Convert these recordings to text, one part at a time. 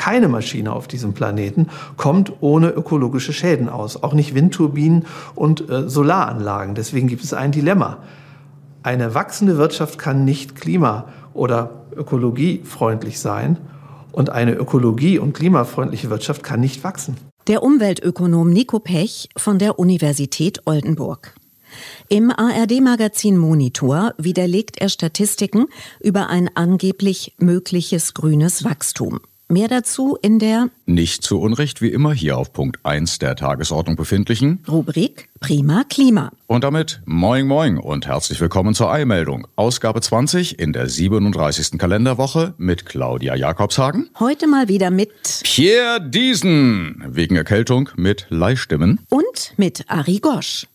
Keine Maschine auf diesem Planeten kommt ohne ökologische Schäden aus. Auch nicht Windturbinen und äh, Solaranlagen. Deswegen gibt es ein Dilemma. Eine wachsende Wirtschaft kann nicht klima- oder ökologiefreundlich sein. Und eine ökologie- und klimafreundliche Wirtschaft kann nicht wachsen. Der Umweltökonom Nico Pech von der Universität Oldenburg. Im ARD-Magazin Monitor widerlegt er Statistiken über ein angeblich mögliches grünes Wachstum. Mehr dazu in der Nicht zu Unrecht wie immer hier auf Punkt 1 der Tagesordnung befindlichen Rubrik Prima Klima. Und damit Moin Moin und herzlich willkommen zur Eilmeldung. Ausgabe 20 in der 37. Kalenderwoche mit Claudia Jakobshagen. Heute mal wieder mit Pierre Diesen, wegen Erkältung mit Leihstimmen. und mit Ari Gosch.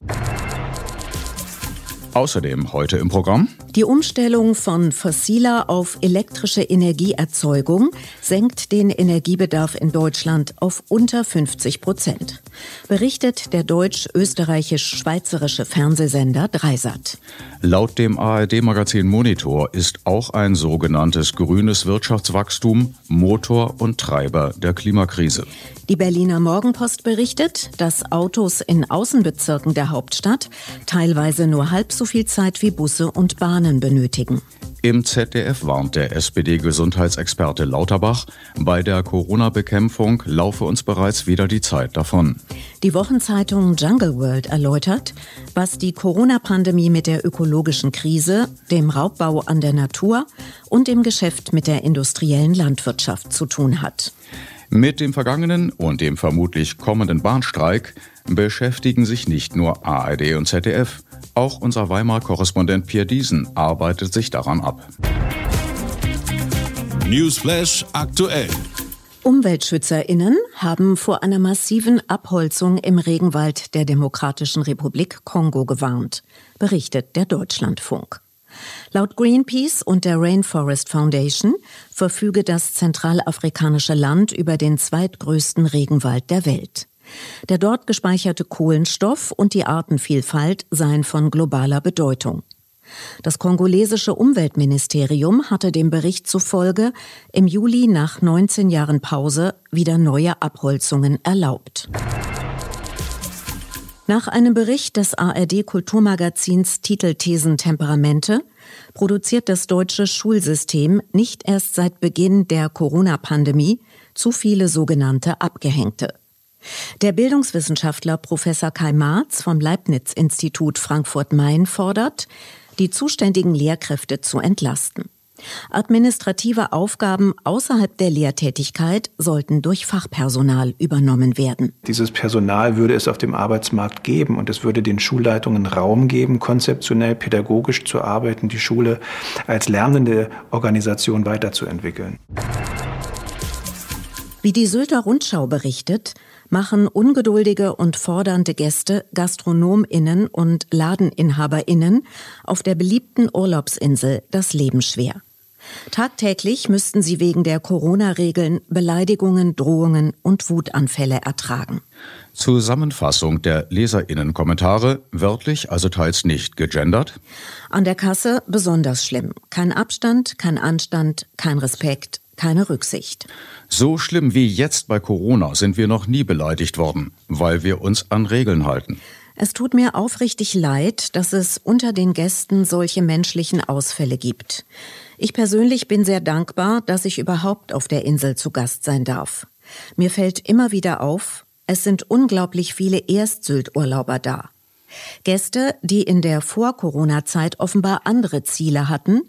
Außerdem heute im Programm Die Umstellung von fossiler auf elektrische Energieerzeugung senkt den Energiebedarf in Deutschland auf unter 50 Prozent, berichtet der deutsch-österreichisch-schweizerische Fernsehsender Dreisat. Laut dem ARD-Magazin Monitor ist auch ein sogenanntes grünes Wirtschaftswachstum Motor und Treiber der Klimakrise. Die Berliner Morgenpost berichtet, dass Autos in Außenbezirken der Hauptstadt teilweise nur halb so viel Zeit wie Busse und Bahnen benötigen. Im ZDF warnt der SPD-Gesundheitsexperte Lauterbach, bei der Corona-Bekämpfung laufe uns bereits wieder die Zeit davon. Die Wochenzeitung Jungle World erläutert, was die Corona-Pandemie mit der ökologischen Krise, dem Raubbau an der Natur und dem Geschäft mit der industriellen Landwirtschaft zu tun hat. Mit dem vergangenen und dem vermutlich kommenden Bahnstreik beschäftigen sich nicht nur ARD und ZDF. Auch unser Weimar-Korrespondent Pierre Diesen arbeitet sich daran ab. Newsflash aktuell. UmweltschützerInnen haben vor einer massiven Abholzung im Regenwald der Demokratischen Republik Kongo gewarnt, berichtet der Deutschlandfunk. Laut Greenpeace und der Rainforest Foundation verfüge das zentralafrikanische Land über den zweitgrößten Regenwald der Welt. Der dort gespeicherte Kohlenstoff und die Artenvielfalt seien von globaler Bedeutung. Das kongolesische Umweltministerium hatte dem Bericht zufolge im Juli nach 19 Jahren Pause wieder neue Abholzungen erlaubt. Nach einem Bericht des ARD-Kulturmagazins Titelthesen Temperamente produziert das deutsche Schulsystem nicht erst seit Beginn der Corona-Pandemie zu viele sogenannte Abgehängte. Der Bildungswissenschaftler Professor Kai Marz vom Leibniz-Institut Frankfurt-Main fordert, die zuständigen Lehrkräfte zu entlasten. Administrative Aufgaben außerhalb der Lehrtätigkeit sollten durch Fachpersonal übernommen werden. Dieses Personal würde es auf dem Arbeitsmarkt geben und es würde den Schulleitungen Raum geben, konzeptionell, pädagogisch zu arbeiten, die Schule als lernende Organisation weiterzuentwickeln. Wie die Sylter Rundschau berichtet, machen ungeduldige und fordernde Gäste GastronomInnen und LadeninhaberInnen auf der beliebten Urlaubsinsel das Leben schwer. Tagtäglich müssten sie wegen der Corona-Regeln Beleidigungen, Drohungen und Wutanfälle ertragen. Zusammenfassung der Leserinnenkommentare, wörtlich, also teils nicht gegendert. An der Kasse besonders schlimm. Kein Abstand, kein Anstand, kein Respekt, keine Rücksicht. So schlimm wie jetzt bei Corona sind wir noch nie beleidigt worden, weil wir uns an Regeln halten. Es tut mir aufrichtig leid, dass es unter den Gästen solche menschlichen Ausfälle gibt. Ich persönlich bin sehr dankbar, dass ich überhaupt auf der Insel zu Gast sein darf. Mir fällt immer wieder auf, es sind unglaublich viele Erstsylt-Urlauber da. Gäste, die in der Vor-Corona-Zeit offenbar andere Ziele hatten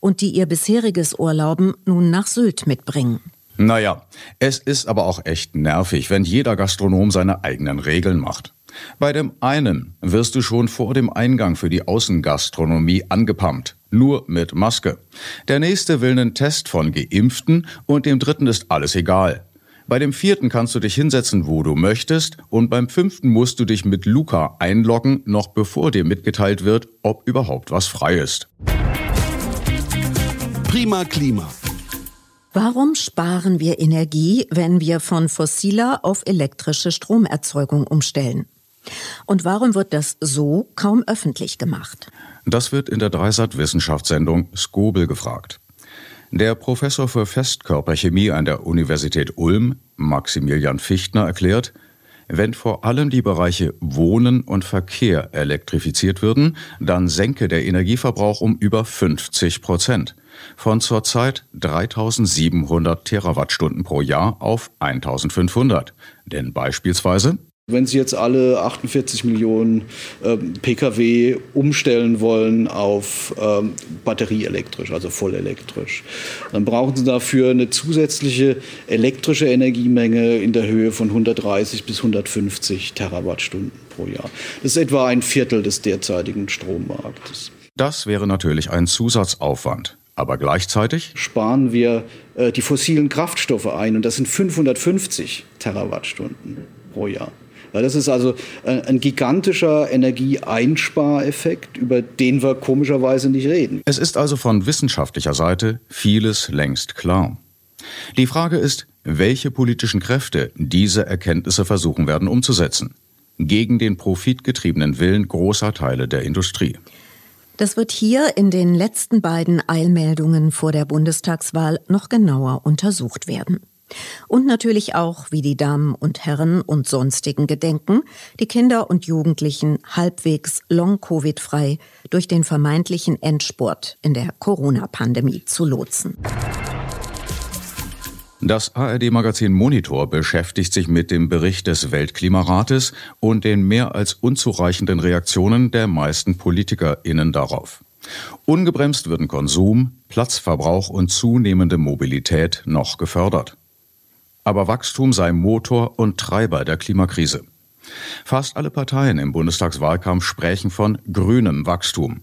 und die ihr bisheriges Urlauben nun nach Sylt mitbringen. Naja, es ist aber auch echt nervig, wenn jeder Gastronom seine eigenen Regeln macht. Bei dem einen wirst du schon vor dem Eingang für die Außengastronomie angepumpt. Nur mit Maske. Der nächste will einen Test von Geimpften und dem dritten ist alles egal. Bei dem vierten kannst du dich hinsetzen, wo du möchtest und beim fünften musst du dich mit Luca einloggen, noch bevor dir mitgeteilt wird, ob überhaupt was frei ist. Prima Klima. Warum sparen wir Energie, wenn wir von fossiler auf elektrische Stromerzeugung umstellen? Und warum wird das so kaum öffentlich gemacht? Das wird in der Dreisat-Wissenschaftssendung Skobel gefragt. Der Professor für Festkörperchemie an der Universität Ulm, Maximilian Fichtner, erklärt, wenn vor allem die Bereiche Wohnen und Verkehr elektrifiziert würden, dann senke der Energieverbrauch um über 50 Prozent. Von zurzeit 3700 Terawattstunden pro Jahr auf 1500. Denn beispielsweise wenn Sie jetzt alle 48 Millionen ähm, Pkw umstellen wollen auf ähm, batterieelektrisch, also vollelektrisch, dann brauchen Sie dafür eine zusätzliche elektrische Energiemenge in der Höhe von 130 bis 150 Terawattstunden pro Jahr. Das ist etwa ein Viertel des derzeitigen Strommarktes. Das wäre natürlich ein Zusatzaufwand. Aber gleichzeitig sparen wir äh, die fossilen Kraftstoffe ein und das sind 550 Terawattstunden pro Jahr. Das ist also äh, ein gigantischer Energieeinspareffekt, über den wir komischerweise nicht reden. Es ist also von wissenschaftlicher Seite vieles längst klar. Die Frage ist, welche politischen Kräfte diese Erkenntnisse versuchen werden umzusetzen. Gegen den profitgetriebenen Willen großer Teile der Industrie. Das wird hier in den letzten beiden Eilmeldungen vor der Bundestagswahl noch genauer untersucht werden. Und natürlich auch, wie die Damen und Herren und sonstigen gedenken, die Kinder und Jugendlichen halbwegs long-Covid-frei durch den vermeintlichen Endspurt in der Corona-Pandemie zu lotsen. Das ARD-Magazin Monitor beschäftigt sich mit dem Bericht des Weltklimarates und den mehr als unzureichenden Reaktionen der meisten PolitikerInnen darauf. Ungebremst würden Konsum, Platzverbrauch und zunehmende Mobilität noch gefördert aber Wachstum sei Motor und Treiber der Klimakrise. Fast alle Parteien im Bundestagswahlkampf sprechen von grünem Wachstum.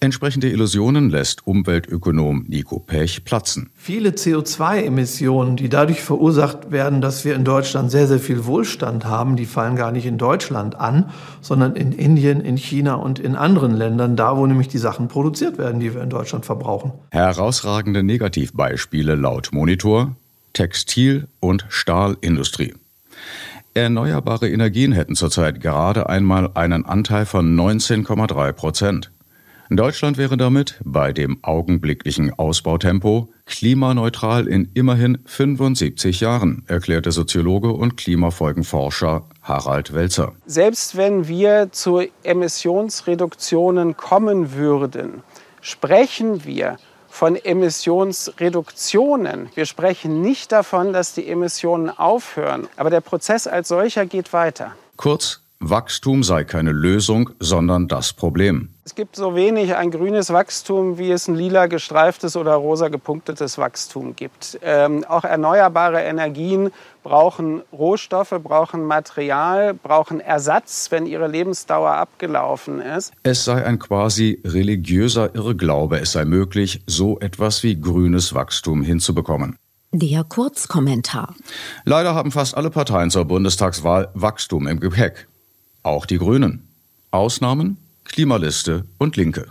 Entsprechende Illusionen lässt Umweltökonom Nico Pech platzen. Viele CO2-Emissionen, die dadurch verursacht werden, dass wir in Deutschland sehr, sehr viel Wohlstand haben, die fallen gar nicht in Deutschland an, sondern in Indien, in China und in anderen Ländern, da wo nämlich die Sachen produziert werden, die wir in Deutschland verbrauchen. Herausragende Negativbeispiele laut Monitor Textil- und Stahlindustrie. Erneuerbare Energien hätten zurzeit gerade einmal einen Anteil von 19,3 Prozent. Deutschland wäre damit bei dem augenblicklichen Ausbautempo klimaneutral in immerhin 75 Jahren, erklärte Soziologe und Klimafolgenforscher Harald Welzer. Selbst wenn wir zu Emissionsreduktionen kommen würden, sprechen wir von Emissionsreduktionen. Wir sprechen nicht davon, dass die Emissionen aufhören, aber der Prozess als solcher geht weiter. Kurz, Wachstum sei keine Lösung, sondern das Problem. Es gibt so wenig ein grünes Wachstum, wie es ein lila gestreiftes oder rosa gepunktetes Wachstum gibt. Ähm, auch erneuerbare Energien brauchen Rohstoffe, brauchen Material, brauchen Ersatz, wenn ihre Lebensdauer abgelaufen ist. Es sei ein quasi religiöser Irrglaube, es sei möglich, so etwas wie grünes Wachstum hinzubekommen. Der Kurzkommentar. Leider haben fast alle Parteien zur Bundestagswahl Wachstum im Gepäck. Auch die Grünen. Ausnahmen Klimaliste und Linke.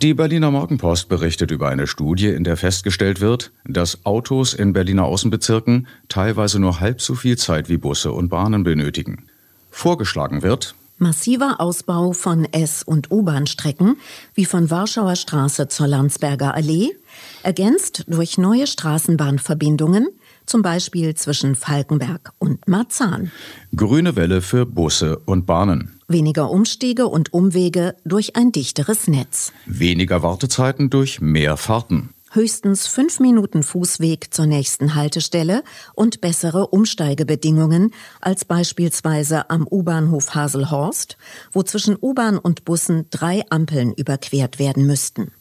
Die Berliner Morgenpost berichtet über eine Studie, in der festgestellt wird, dass Autos in Berliner Außenbezirken teilweise nur halb so viel Zeit wie Busse und Bahnen benötigen. Vorgeschlagen wird, Massiver Ausbau von S- und U-Bahn-Strecken wie von Warschauer Straße zur Landsberger Allee, ergänzt durch neue Straßenbahnverbindungen, zum Beispiel zwischen Falkenberg und Marzahn. Grüne Welle für Busse und Bahnen. Weniger Umstiege und Umwege durch ein dichteres Netz. Weniger Wartezeiten durch mehr Fahrten. Höchstens fünf Minuten Fußweg zur nächsten Haltestelle und bessere Umsteigebedingungen als beispielsweise am U-Bahnhof Haselhorst, wo zwischen U-Bahn und Bussen drei Ampeln überquert werden müssten.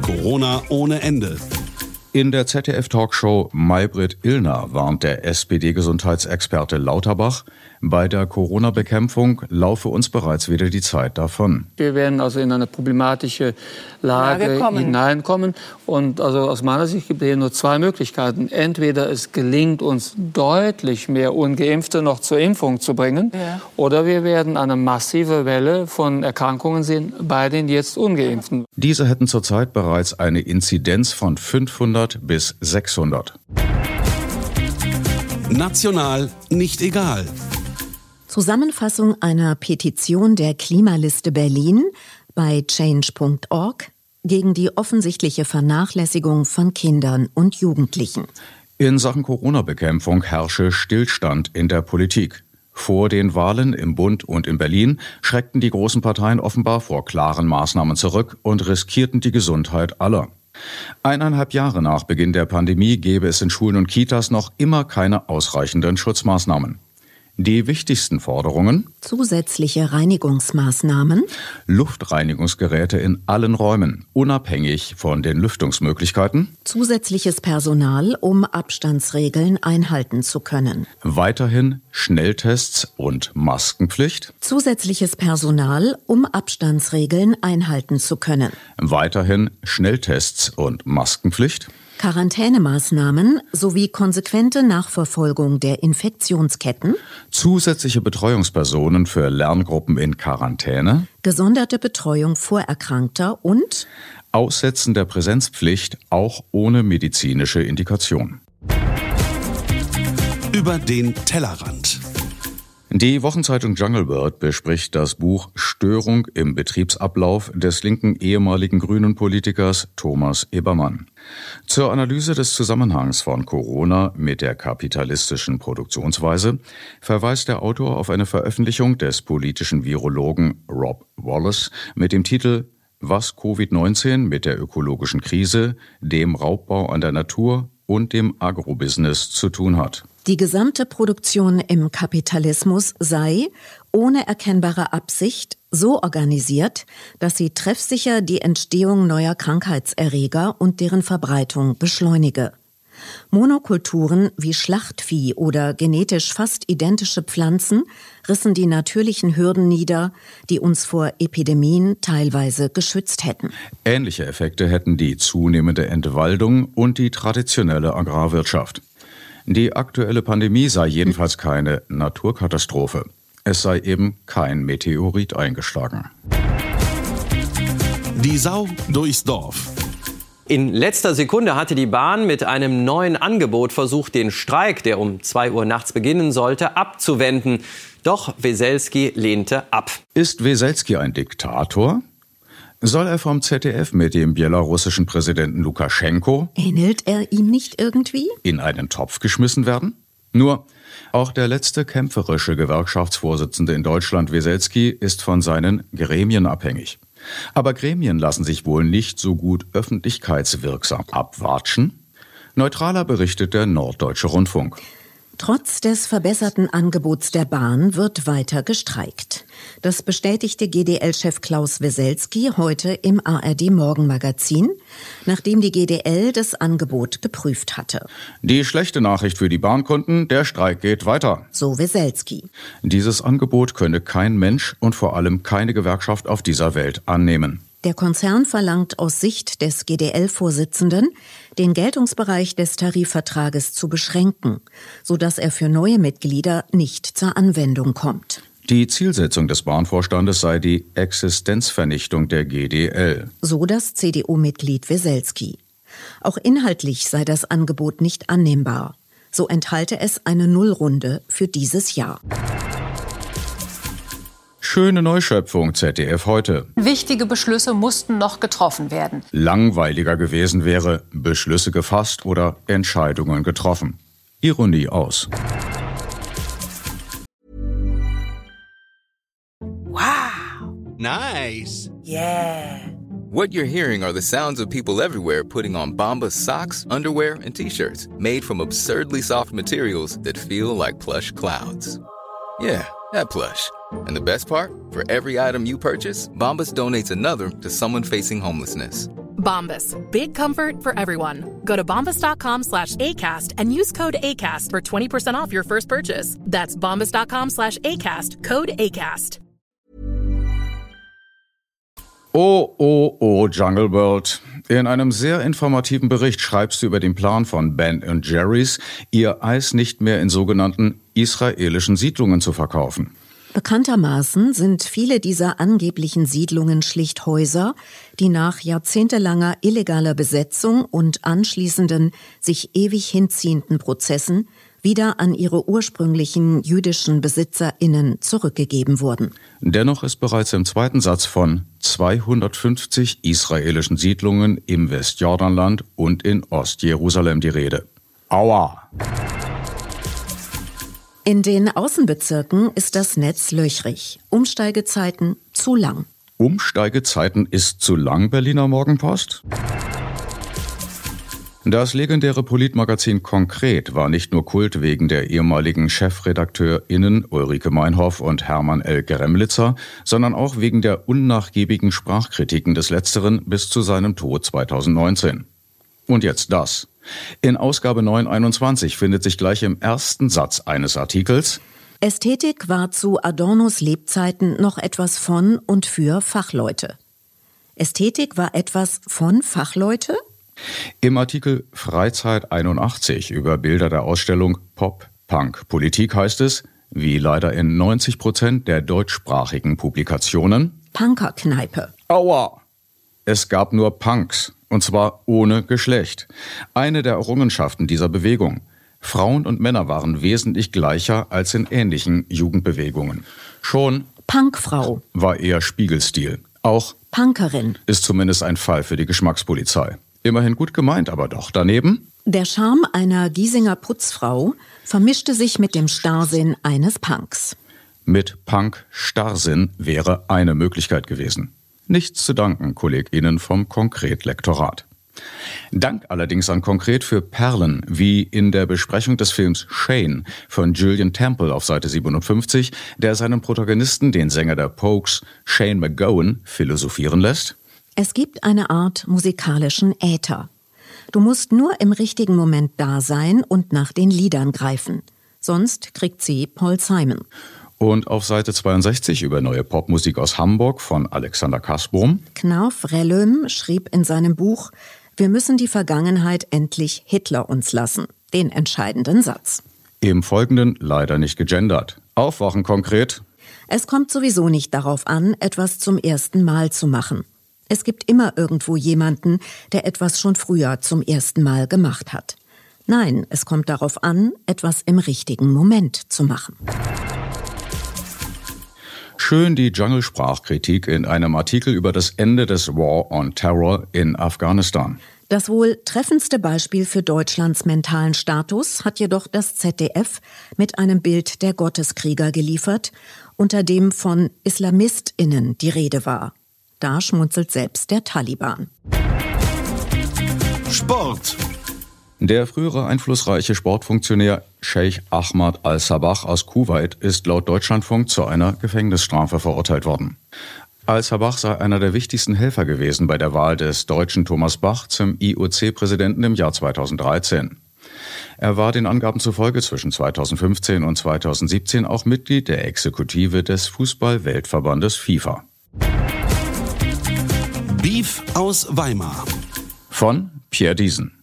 Corona ohne Ende. In der ZDF-Talkshow Maybrit Illner warnt der SPD-Gesundheitsexperte Lauterbach, bei der Corona-Bekämpfung laufe uns bereits wieder die Zeit davon. Wir werden also in eine problematische Lage, Lage hineinkommen. Und also aus meiner Sicht gibt es hier nur zwei Möglichkeiten. Entweder es gelingt uns deutlich mehr Ungeimpfte noch zur Impfung zu bringen, ja. oder wir werden eine massive Welle von Erkrankungen sehen bei den jetzt Ungeimpften. Diese hätten zurzeit bereits eine Inzidenz von 500 bis 600. National nicht egal. Zusammenfassung einer Petition der Klimaliste Berlin bei change.org gegen die offensichtliche Vernachlässigung von Kindern und Jugendlichen. In Sachen Corona-Bekämpfung herrsche Stillstand in der Politik. Vor den Wahlen im Bund und in Berlin schreckten die großen Parteien offenbar vor klaren Maßnahmen zurück und riskierten die Gesundheit aller. Eineinhalb Jahre nach Beginn der Pandemie gäbe es in Schulen und Kitas noch immer keine ausreichenden Schutzmaßnahmen. Die wichtigsten Forderungen? Zusätzliche Reinigungsmaßnahmen, Luftreinigungsgeräte in allen Räumen, unabhängig von den Lüftungsmöglichkeiten, zusätzliches Personal, um Abstandsregeln einhalten zu können, weiterhin Schnelltests und Maskenpflicht, zusätzliches Personal, um Abstandsregeln einhalten zu können, weiterhin Schnelltests und Maskenpflicht, Quarantänemaßnahmen sowie konsequente Nachverfolgung der Infektionsketten, zusätzliche Betreuungspersonen für Lerngruppen in Quarantäne, gesonderte Betreuung Vorerkrankter und Aussetzen der Präsenzpflicht auch ohne medizinische Indikation. Über den Tellerrand. Die Wochenzeitung Jungle World bespricht das Buch Störung im Betriebsablauf des linken ehemaligen grünen Politikers Thomas Ebermann. Zur Analyse des Zusammenhangs von Corona mit der kapitalistischen Produktionsweise verweist der Autor auf eine Veröffentlichung des politischen Virologen Rob Wallace mit dem Titel Was Covid-19 mit der ökologischen Krise, dem Raubbau an der Natur und dem Agrobusiness zu tun hat. Die gesamte Produktion im Kapitalismus sei, ohne erkennbare Absicht, so organisiert, dass sie treffsicher die Entstehung neuer Krankheitserreger und deren Verbreitung beschleunige. Monokulturen wie Schlachtvieh oder genetisch fast identische Pflanzen rissen die natürlichen Hürden nieder, die uns vor Epidemien teilweise geschützt hätten. Ähnliche Effekte hätten die zunehmende Entwaldung und die traditionelle Agrarwirtschaft. Die aktuelle Pandemie sei jedenfalls keine Naturkatastrophe. Es sei eben kein Meteorit eingeschlagen. Die Sau durchs Dorf. In letzter Sekunde hatte die Bahn mit einem neuen Angebot versucht, den Streik, der um 2 Uhr nachts beginnen sollte, abzuwenden. Doch Weselski lehnte ab. Ist Weselski ein Diktator? Soll er vom ZDF mit dem belarussischen Präsidenten Lukaschenko ähnelt er ihm nicht irgendwie in einen Topf geschmissen werden? Nur auch der letzte kämpferische Gewerkschaftsvorsitzende in Deutschland, Weselski, ist von seinen Gremien abhängig. Aber Gremien lassen sich wohl nicht so gut öffentlichkeitswirksam abwatschen. Neutraler berichtet der Norddeutsche Rundfunk. Trotz des verbesserten Angebots der Bahn wird weiter gestreikt. Das bestätigte GDL-Chef Klaus Weselski heute im ARD Morgenmagazin, nachdem die GDL das Angebot geprüft hatte. Die schlechte Nachricht für die Bahnkunden, der Streik geht weiter. So Weselski. Dieses Angebot könne kein Mensch und vor allem keine Gewerkschaft auf dieser Welt annehmen. Der Konzern verlangt aus Sicht des GDL-Vorsitzenden, den Geltungsbereich des Tarifvertrages zu beschränken, sodass er für neue Mitglieder nicht zur Anwendung kommt. Die Zielsetzung des Bahnvorstandes sei die Existenzvernichtung der GDL. So das CDU-Mitglied Weselski. Auch inhaltlich sei das Angebot nicht annehmbar. So enthalte es eine Nullrunde für dieses Jahr. Schöne Neuschöpfung ZDF heute. Wichtige Beschlüsse mussten noch getroffen werden. Langweiliger gewesen wäre Beschlüsse gefasst oder Entscheidungen getroffen. Ironie aus. Wow. Nice. Yeah. What you're hearing are the sounds of people everywhere putting on Bombas socks, underwear, and t-shirts made from absurdly soft materials that feel like plush clouds. Yeah, that plush. And the best part, for every item you purchase, Bombas donates another to someone facing homelessness. Bombas. Big comfort for everyone. Go to bombas.com slash ACAST and use code ACAST for 20% off your first purchase. That's bombas.com slash ACAST. Code ACAST. Oh, oh, oh, Jungle World. In einem sehr informativen Bericht schreibst du über den Plan von Ben Jerry's, ihr Eis nicht mehr in sogenannten israelischen Siedlungen zu verkaufen. Bekanntermaßen sind viele dieser angeblichen Siedlungen schlicht Häuser, die nach jahrzehntelanger illegaler Besetzung und anschließenden sich ewig hinziehenden Prozessen wieder an ihre ursprünglichen jüdischen BesitzerInnen zurückgegeben wurden. Dennoch ist bereits im zweiten Satz von 250 israelischen Siedlungen im Westjordanland und in Ostjerusalem die Rede. Aua! In den Außenbezirken ist das Netz löchrig. Umsteigezeiten zu lang. Umsteigezeiten ist zu lang, Berliner Morgenpost? Das legendäre Politmagazin Konkret war nicht nur Kult wegen der ehemaligen ChefredakteurInnen Ulrike Meinhoff und Hermann L. Gremlitzer, sondern auch wegen der unnachgiebigen Sprachkritiken des Letzteren bis zu seinem Tod 2019. Und jetzt das. In Ausgabe 921 findet sich gleich im ersten Satz eines Artikels Ästhetik war zu Adornos Lebzeiten noch etwas von und für Fachleute. Ästhetik war etwas von Fachleute? Im Artikel Freizeit 81 über Bilder der Ausstellung Pop, Punk, Politik heißt es, wie leider in 90 Prozent der deutschsprachigen Publikationen, Punkerkneipe. Aua! Es gab nur Punks, und zwar ohne Geschlecht. Eine der Errungenschaften dieser Bewegung. Frauen und Männer waren wesentlich gleicher als in ähnlichen Jugendbewegungen. Schon Punkfrau war eher Spiegelstil. Auch Punkerin ist zumindest ein Fall für die Geschmackspolizei. Immerhin gut gemeint, aber doch daneben. Der Charme einer Giesinger Putzfrau vermischte sich mit dem Starrsinn eines Punks. Mit Punk Starrsinn wäre eine Möglichkeit gewesen. Nichts zu danken, KollegInnen vom Konkret-Lektorat. Dank allerdings an Konkret für Perlen, wie in der Besprechung des Films Shane von Julian Temple auf Seite 57, der seinen Protagonisten, den Sänger der Pokes, Shane McGowan, philosophieren lässt. Es gibt eine Art musikalischen Äther. Du musst nur im richtigen Moment da sein und nach den Liedern greifen. Sonst kriegt sie Paul Simon. Und auf Seite 62 über neue Popmusik aus Hamburg von Alexander Kasbohm. Knauf Rellum schrieb in seinem Buch Wir müssen die Vergangenheit endlich Hitler uns lassen. Den entscheidenden Satz. Im Folgenden leider nicht gegendert. Aufwachen konkret. Es kommt sowieso nicht darauf an, etwas zum ersten Mal zu machen. Es gibt immer irgendwo jemanden, der etwas schon früher zum ersten Mal gemacht hat. Nein, es kommt darauf an, etwas im richtigen Moment zu machen. Schön die Jungle-Sprachkritik in einem Artikel über das Ende des War on Terror in Afghanistan. Das wohl treffendste Beispiel für Deutschlands mentalen Status hat jedoch das ZDF mit einem Bild der Gotteskrieger geliefert, unter dem von IslamistInnen die Rede war. Da schmunzelt selbst der Taliban. Sport. Der frühere einflussreiche Sportfunktionär Sheikh Ahmad al-Sabah aus Kuwait ist laut Deutschlandfunk zu einer Gefängnisstrafe verurteilt worden. Al-Sabah sei einer der wichtigsten Helfer gewesen bei der Wahl des deutschen Thomas Bach zum IOC-Präsidenten im Jahr 2013. Er war den Angaben zufolge zwischen 2015 und 2017 auch Mitglied der Exekutive des Fußball-Weltverbandes FIFA. Beef aus Weimar. Von Pierre Diesen.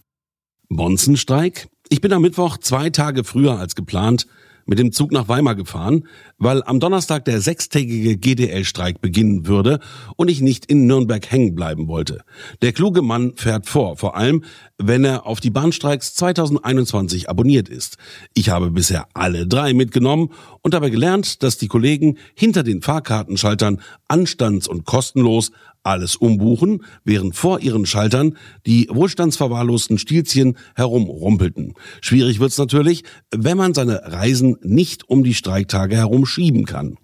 Bonzenstreik? Ich bin am Mittwoch zwei Tage früher als geplant mit dem Zug nach Weimar gefahren, weil am Donnerstag der sechstägige GDL-Streik beginnen würde und ich nicht in Nürnberg hängen bleiben wollte. Der kluge Mann fährt vor, vor allem wenn er auf die Bahnstreiks 2021 abonniert ist. Ich habe bisher alle drei mitgenommen und dabei gelernt, dass die Kollegen hinter den Fahrkartenschaltern anstands- und kostenlos alles umbuchen, während vor ihren Schaltern die wohlstandsverwahrlosten Stilzchen herumrumpelten. Schwierig wird's natürlich, wenn man seine Reisen nicht um die Streiktage herum schieben kann.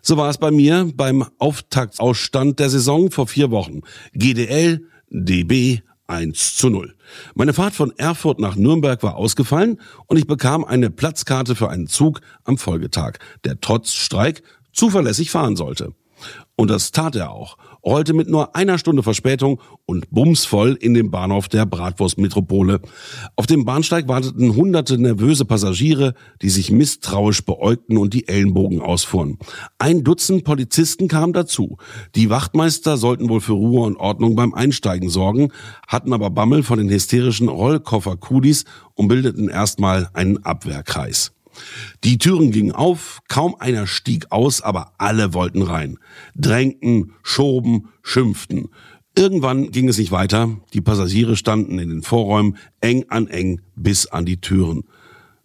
So war es bei mir beim Auftaktsausstand der Saison vor vier Wochen. GDL, DB, 1 zu 0. Meine Fahrt von Erfurt nach Nürnberg war ausgefallen und ich bekam eine Platzkarte für einen Zug am Folgetag, der trotz Streik zuverlässig fahren sollte. Und das tat er auch, rollte mit nur einer Stunde Verspätung und bumsvoll in den Bahnhof der Bratwurstmetropole. Auf dem Bahnsteig warteten hunderte nervöse Passagiere, die sich misstrauisch beäugten und die Ellenbogen ausfuhren. Ein Dutzend Polizisten kamen dazu. Die Wachtmeister sollten wohl für Ruhe und Ordnung beim Einsteigen sorgen, hatten aber Bammel von den hysterischen Rollkoffer-Kudis und bildeten erstmal einen Abwehrkreis. Die Türen gingen auf, kaum einer stieg aus, aber alle wollten rein. Drängten, schoben, schimpften. Irgendwann ging es nicht weiter. Die Passagiere standen in den Vorräumen eng an eng bis an die Türen.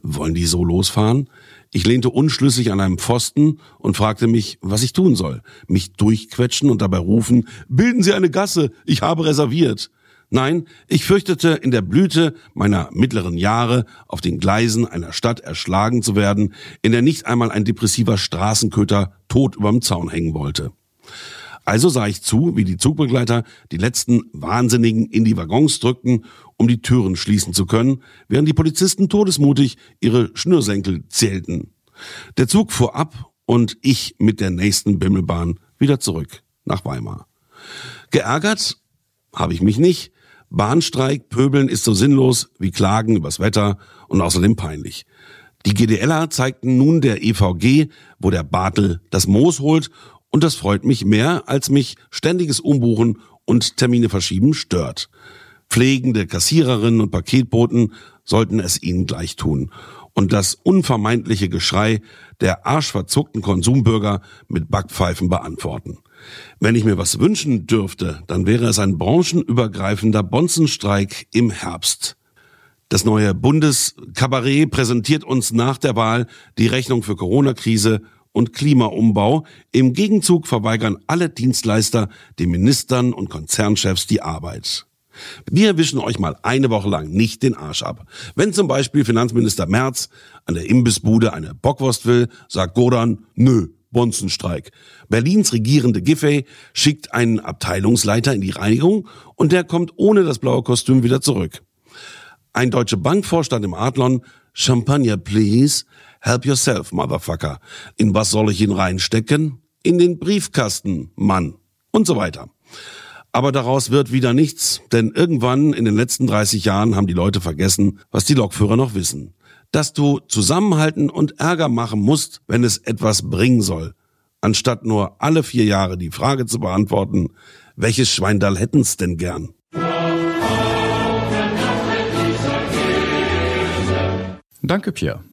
Wollen die so losfahren? Ich lehnte unschlüssig an einem Pfosten und fragte mich, was ich tun soll. Mich durchquetschen und dabei rufen, bilden Sie eine Gasse, ich habe reserviert. Nein, ich fürchtete in der Blüte meiner mittleren Jahre auf den Gleisen einer Stadt erschlagen zu werden, in der nicht einmal ein depressiver Straßenköter tot überm Zaun hängen wollte. Also sah ich zu, wie die Zugbegleiter die letzten Wahnsinnigen in die Waggons drückten, um die Türen schließen zu können, während die Polizisten todesmutig ihre Schnürsenkel zählten. Der Zug fuhr ab und ich mit der nächsten Bimmelbahn wieder zurück nach Weimar. Geärgert habe ich mich nicht, Bahnstreik, Pöbeln ist so sinnlos wie Klagen übers Wetter und außerdem peinlich. Die GDLer zeigten nun der EVG, wo der Bartel das Moos holt und das freut mich mehr, als mich ständiges Umbuchen und Termine verschieben stört. Pflegende Kassiererinnen und Paketboten sollten es ihnen gleich tun und das unvermeidliche Geschrei der arschverzuckten Konsumbürger mit Backpfeifen beantworten. Wenn ich mir was wünschen dürfte, dann wäre es ein branchenübergreifender Bonzenstreik im Herbst. Das neue Bundeskabarett präsentiert uns nach der Wahl die Rechnung für Corona-Krise und Klimaumbau. Im Gegenzug verweigern alle Dienstleister den Ministern und Konzernchefs die Arbeit. Wir wischen euch mal eine Woche lang nicht den Arsch ab. Wenn zum Beispiel Finanzminister Merz an der Imbissbude eine Bockwurst will, sagt Godan, nö, Bonzenstreik. Berlins regierende Giffey schickt einen Abteilungsleiter in die Reinigung und der kommt ohne das blaue Kostüm wieder zurück. Ein deutsche Bankvorstand im Adlon, Champagner please, help yourself, Motherfucker. In was soll ich ihn reinstecken? In den Briefkasten, Mann. Und so weiter. Aber daraus wird wieder nichts, denn irgendwann in den letzten 30 Jahren haben die Leute vergessen, was die Lokführer noch wissen dass du zusammenhalten und Ärger machen musst, wenn es etwas bringen soll, anstatt nur alle vier Jahre die Frage zu beantworten, welches Schweindall hätten's denn gern? Danke, Pierre.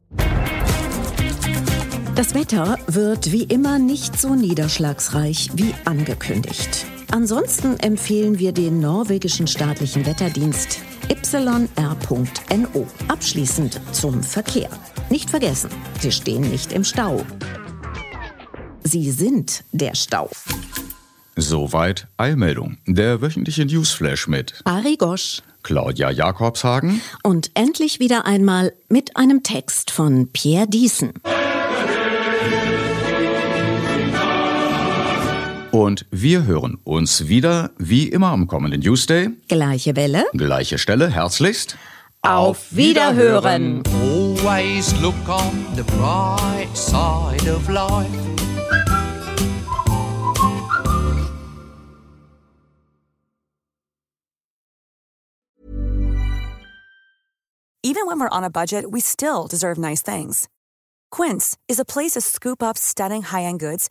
Das Wetter wird wie immer nicht so niederschlagsreich wie angekündigt. Ansonsten empfehlen wir den norwegischen staatlichen Wetterdienst yr.no. Abschließend zum Verkehr. Nicht vergessen, Sie stehen nicht im Stau. Sie sind der Stau. Soweit Eilmeldung, der wöchentliche Newsflash mit Ari Gosch, Claudia Jakobshagen und endlich wieder einmal mit einem Text von Pierre Diesen. Und wir hören uns wieder, wie immer am kommenden Tuesday. Gleiche Welle. Gleiche Stelle. Herzlichst. Auf Wiederhören. Always look on the bright side of life. Even when we're on a budget, we still deserve nice things. Quince is a place to scoop up stunning high-end goods